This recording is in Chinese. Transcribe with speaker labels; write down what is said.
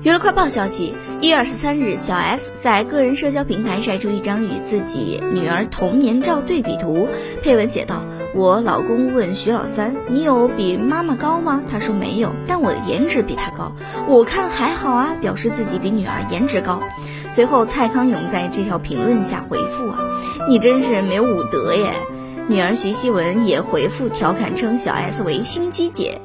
Speaker 1: 娱乐快报消息：一月二十三日，小 S 在个人社交平台晒出一张与自己女儿童年照对比图，配文写道：“我老公问徐老三，你有比妈妈高吗？他说没有，但我的颜值比他高，我看还好啊，表示自己比女儿颜值高。”随后，蔡康永在这条评论下回复：“啊，你真是没有武德耶！”女儿徐熙雯也回复调侃称小 S 为心机姐。